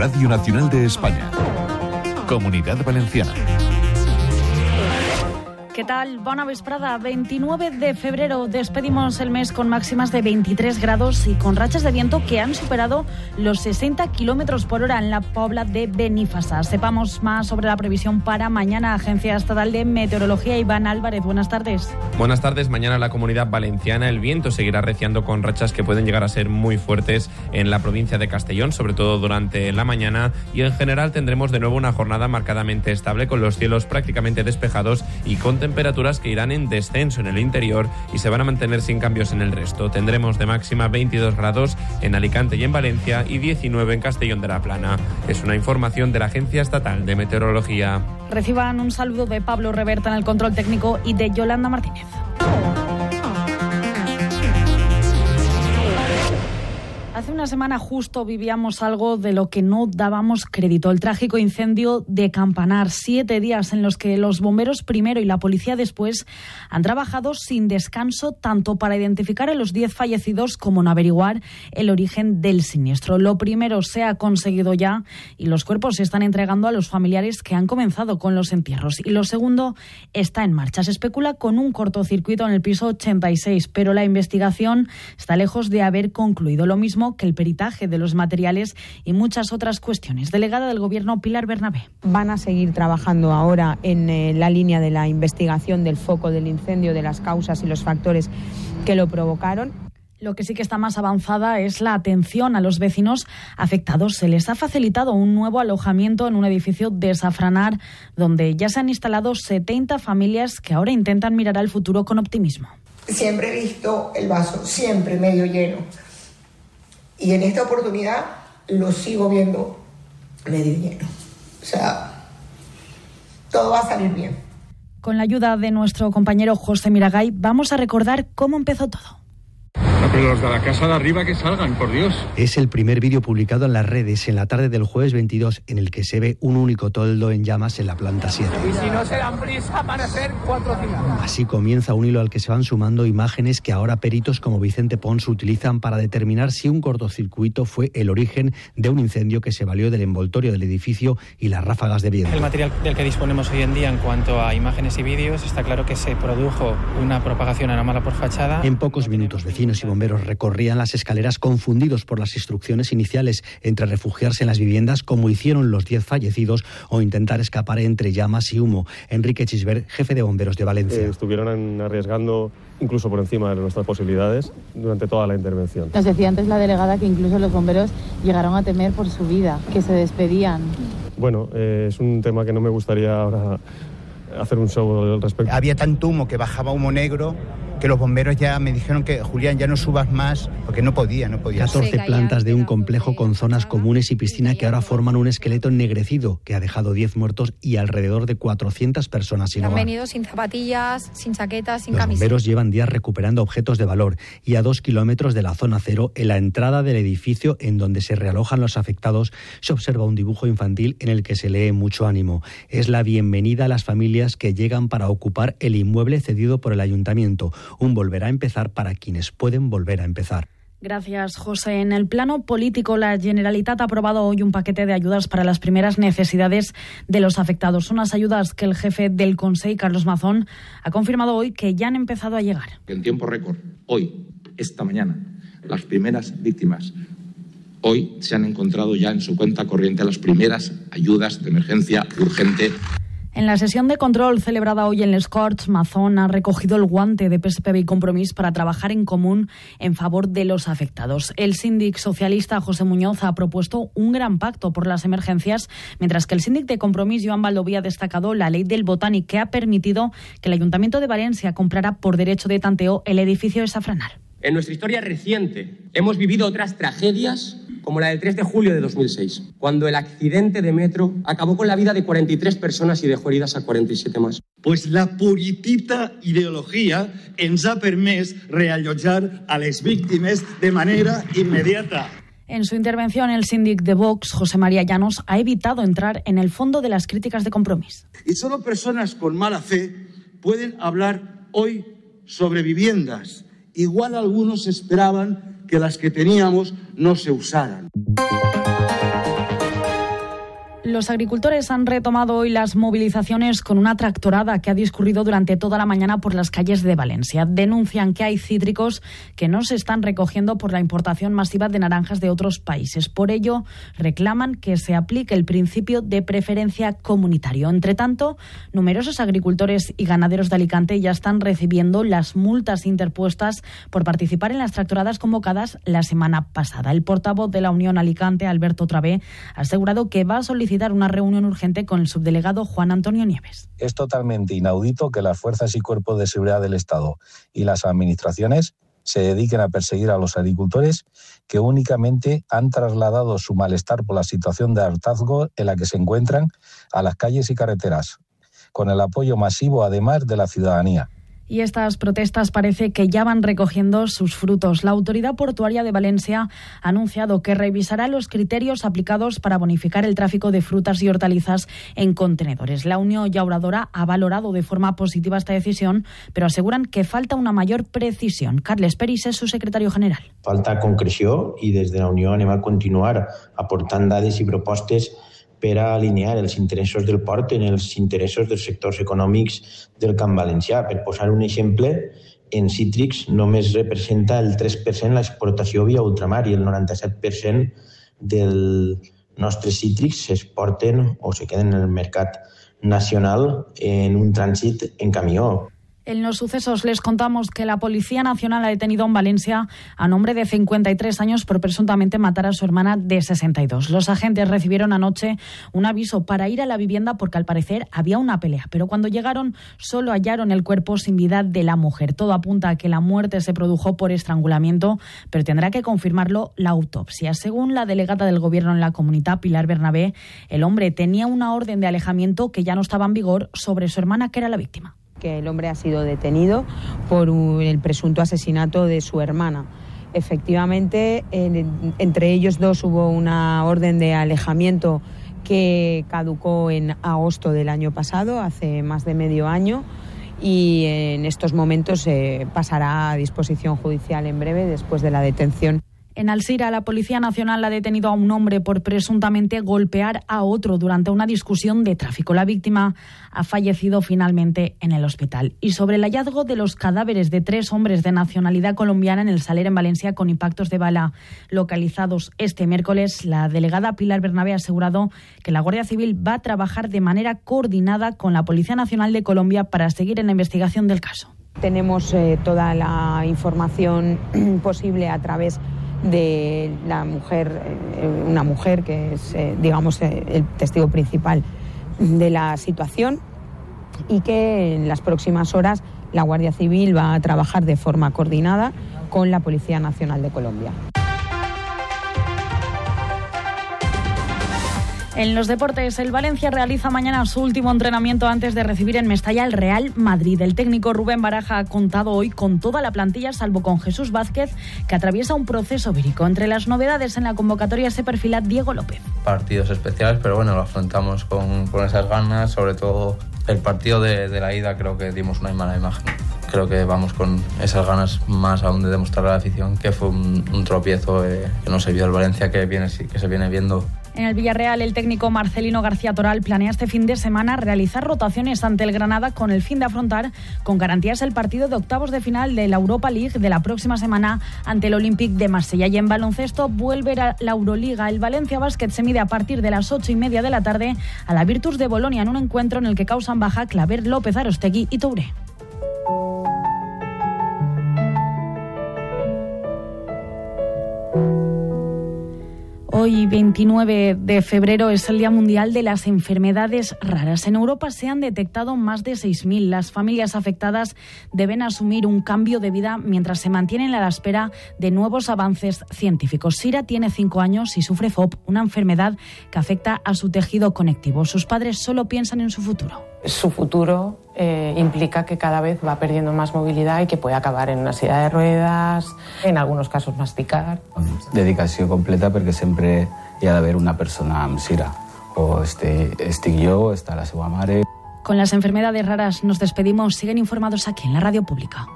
Radio Nacional de España. Comunidad Valenciana. ¿Qué tal? Bona vesprada. 29 de febrero despedimos el mes con máximas de 23 grados y con rachas de viento que han superado los 60 kilómetros por hora en la pobla de Benifasa. Sepamos más sobre la previsión para mañana. Agencia Estatal de Meteorología, Iván Álvarez. Buenas tardes. Buenas tardes. Mañana en la comunidad valenciana el viento seguirá reciando con rachas que pueden llegar a ser muy fuertes en la provincia de Castellón, sobre todo durante la mañana. Y en general tendremos de nuevo una jornada marcadamente estable con los cielos prácticamente despejados y con temperaturas que irán en descenso en el interior y se van a mantener sin cambios en el resto. Tendremos de máxima 22 grados en Alicante y en Valencia y 19 en Castellón de la Plana. Es una información de la Agencia Estatal de Meteorología. Reciban un saludo de Pablo Reverta en el control técnico y de Yolanda Martínez. Hace una semana justo vivíamos algo de lo que no dábamos crédito, el trágico incendio de Campanar. Siete días en los que los bomberos primero y la policía después han trabajado sin descanso tanto para identificar a los diez fallecidos como en averiguar el origen del siniestro. Lo primero se ha conseguido ya y los cuerpos se están entregando a los familiares que han comenzado con los entierros. Y lo segundo está en marcha. Se especula con un cortocircuito en el piso 86, pero la investigación está lejos de haber concluido. Lo mismo que el peritaje de los materiales y muchas otras cuestiones. Delegada del Gobierno Pilar Bernabé. Van a seguir trabajando ahora en eh, la línea de la investigación del foco del incendio, de las causas y los factores que lo provocaron. Lo que sí que está más avanzada es la atención a los vecinos afectados. Se les ha facilitado un nuevo alojamiento en un edificio de Safranar, donde ya se han instalado 70 familias que ahora intentan mirar al futuro con optimismo. Siempre he visto el vaso, siempre medio lleno. Y en esta oportunidad lo sigo viendo medio lleno. O sea, todo va a salir bien. Con la ayuda de nuestro compañero José Miragay, vamos a recordar cómo empezó todo. Pero los de la casa de arriba que salgan, por Dios. Es el primer vídeo publicado en las redes en la tarde del jueves 22 en el que se ve un único toldo en llamas en la planta 7. Y si no se dan prisa van a ser cuatro Así comienza un hilo al que se van sumando imágenes que ahora peritos como Vicente Pons utilizan para determinar si un cortocircuito fue el origen de un incendio que se valió del envoltorio del edificio y las ráfagas de viento. El material del que disponemos hoy en día en cuanto a imágenes y vídeos está claro que se produjo una propagación anómala por fachada. En pocos minutos vecinos y bomberos bomberos recorrían las escaleras confundidos por las instrucciones iniciales entre refugiarse en las viviendas como hicieron los 10 fallecidos o intentar escapar entre llamas y humo. Enrique Chisber, jefe de bomberos de Valencia. Eh, estuvieron arriesgando incluso por encima de nuestras posibilidades durante toda la intervención. Nos decía antes la delegada que incluso los bomberos llegaron a temer por su vida, que se despedían. Bueno, eh, es un tema que no me gustaría ahora hacer un show al respecto. Había tanto humo que bajaba humo negro que los bomberos ya me dijeron que Julián ya no subas más porque no podía, no podía. 14 plantas de un complejo con zonas comunes y piscina que ahora forman un esqueleto ennegrecido que ha dejado 10 muertos y alrededor de 400 personas sin Han venido sin zapatillas, sin chaquetas, sin Los bomberos llevan días recuperando objetos de valor y a dos kilómetros de la zona cero, en la entrada del edificio en donde se realojan los afectados, se observa un dibujo infantil en el que se lee mucho ánimo. Es la bienvenida a las familias que llegan para ocupar el inmueble cedido por el ayuntamiento un volver a empezar para quienes pueden volver a empezar. Gracias, José. En el plano político, la Generalitat ha aprobado hoy un paquete de ayudas para las primeras necesidades de los afectados. Unas ayudas que el jefe del Consejo, Carlos Mazón, ha confirmado hoy que ya han empezado a llegar. En tiempo récord, hoy, esta mañana, las primeras víctimas. Hoy se han encontrado ya en su cuenta corriente las primeras ayudas de emergencia urgente en la sesión de control celebrada hoy en Les Corts, Mazón ha recogido el guante de PSPB y Compromís para trabajar en común en favor de los afectados. El síndic socialista José Muñoz ha propuesto un gran pacto por las emergencias, mientras que el síndic de Compromís Joan Baldoví ha destacado la ley del Botánico que ha permitido que el Ayuntamiento de Valencia comprara por derecho de tanteo el edificio de Safranar. En nuestra historia reciente hemos vivido otras tragedias como la del 3 de julio de 2006, cuando el accidente de metro acabó con la vida de 43 personas y dejó heridas a 47 más. Pues la puritita ideología ens ha permès reallotjar a les víctimes de manera inmediata. En su intervención, el síndic de Vox, José María Llanos, ha evitado entrar en el fondo de las críticas de compromiso. Y solo personas con mala fe pueden hablar hoy sobre viviendas. Igual algunos esperaban que las que teníamos no se usaran. Los agricultores han retomado hoy las movilizaciones con una tractorada que ha discurrido durante toda la mañana por las calles de Valencia. Denuncian que hay cítricos que no se están recogiendo por la importación masiva de naranjas de otros países. Por ello, reclaman que se aplique el principio de preferencia comunitario. Entre tanto, numerosos agricultores y ganaderos de Alicante ya están recibiendo las multas interpuestas por participar en las tractoradas convocadas la semana pasada. El portavoz de la Unión Alicante, Alberto Travé, ha asegurado que va a solicitar una reunión urgente con el subdelegado Juan Antonio Nieves. Es totalmente inaudito que las fuerzas y cuerpos de seguridad del Estado y las administraciones se dediquen a perseguir a los agricultores que únicamente han trasladado su malestar por la situación de hartazgo en la que se encuentran a las calles y carreteras, con el apoyo masivo además de la ciudadanía y estas protestas parece que ya van recogiendo sus frutos. La Autoridad Portuaria de Valencia ha anunciado que revisará los criterios aplicados para bonificar el tráfico de frutas y hortalizas en contenedores. La Unión Yauradora ha valorado de forma positiva esta decisión, pero aseguran que falta una mayor precisión. Carles Peris es su secretario general. Falta concreció y desde la Unión va a continuar aportando dades y propuestas per a alinear els interessos del port en els interessos dels sectors econòmics del Camp Valencià. Per posar un exemple, en cítrics només representa el 3% l'exportació via ultramar i el 97% dels nostres cítrics s'exporten o se queden en el mercat nacional en un trànsit en camió. En los sucesos les contamos que la Policía Nacional ha detenido en Valencia a nombre de 53 años por presuntamente matar a su hermana de 62. Los agentes recibieron anoche un aviso para ir a la vivienda porque al parecer había una pelea, pero cuando llegaron solo hallaron el cuerpo sin vida de la mujer. Todo apunta a que la muerte se produjo por estrangulamiento, pero tendrá que confirmarlo la autopsia. Según la delegada del gobierno en la comunidad, Pilar Bernabé, el hombre tenía una orden de alejamiento que ya no estaba en vigor sobre su hermana que era la víctima que el hombre ha sido detenido por el presunto asesinato de su hermana. Efectivamente, entre ellos dos hubo una orden de alejamiento que caducó en agosto del año pasado, hace más de medio año, y en estos momentos se pasará a disposición judicial en breve después de la detención. En Alcira, la Policía Nacional ha detenido a un hombre por presuntamente golpear a otro durante una discusión de tráfico. La víctima ha fallecido finalmente en el hospital. Y sobre el hallazgo de los cadáveres de tres hombres de nacionalidad colombiana en el Saler en Valencia con impactos de bala localizados este miércoles, la delegada Pilar Bernabé ha asegurado que la Guardia Civil va a trabajar de manera coordinada con la Policía Nacional de Colombia para seguir en la investigación del caso. Tenemos eh, toda la información posible a través de la mujer, eh, una mujer que es, eh, digamos, eh, el testigo principal de la situación y que en las próximas horas la Guardia Civil va a trabajar de forma coordinada con la Policía Nacional de Colombia. En los deportes, el Valencia realiza mañana su último entrenamiento antes de recibir en Mestalla el Real Madrid. El técnico Rubén Baraja ha contado hoy con toda la plantilla, salvo con Jesús Vázquez, que atraviesa un proceso vírico. Entre las novedades en la convocatoria se perfila Diego López. Partidos especiales, pero bueno, lo afrontamos con, esas ganas, sobre todo el partido de, la ida creo que dimos una mala imagen creo que vamos con esas ganas más aún de demostrar a la afición que fue un, tropiezo eh, que no se vio el Valencia que, viene, que se viene viendo en el Villarreal, el técnico Marcelino García Toral planea este fin de semana realizar rotaciones ante el Granada con el fin de afrontar con garantías el partido de octavos de final de la Europa League de la próxima semana ante el Olympique de Marsella. Y en baloncesto vuelve a la Euroliga. El Valencia Basket se mide a partir de las ocho y media de la tarde a la Virtus de Bolonia en un encuentro en el que causan baja Claver López Arostegui y Touré. Hoy, 29 de febrero, es el Día Mundial de las Enfermedades Raras. En Europa se han detectado más de 6.000. Las familias afectadas deben asumir un cambio de vida mientras se mantienen a la espera de nuevos avances científicos. Sira tiene 5 años y sufre FOP, una enfermedad que afecta a su tejido conectivo. Sus padres solo piensan en su futuro. Su futuro eh, implica que cada vez va perdiendo más movilidad y que puede acabar en una silla de ruedas, en algunos casos masticar. Dedicación completa porque siempre hi ha d'haver una persona amb sira. O este, estic jo, está la seva mare... Con las enfermedades raras nos despedimos. Siguen informados aquí en la radio pública.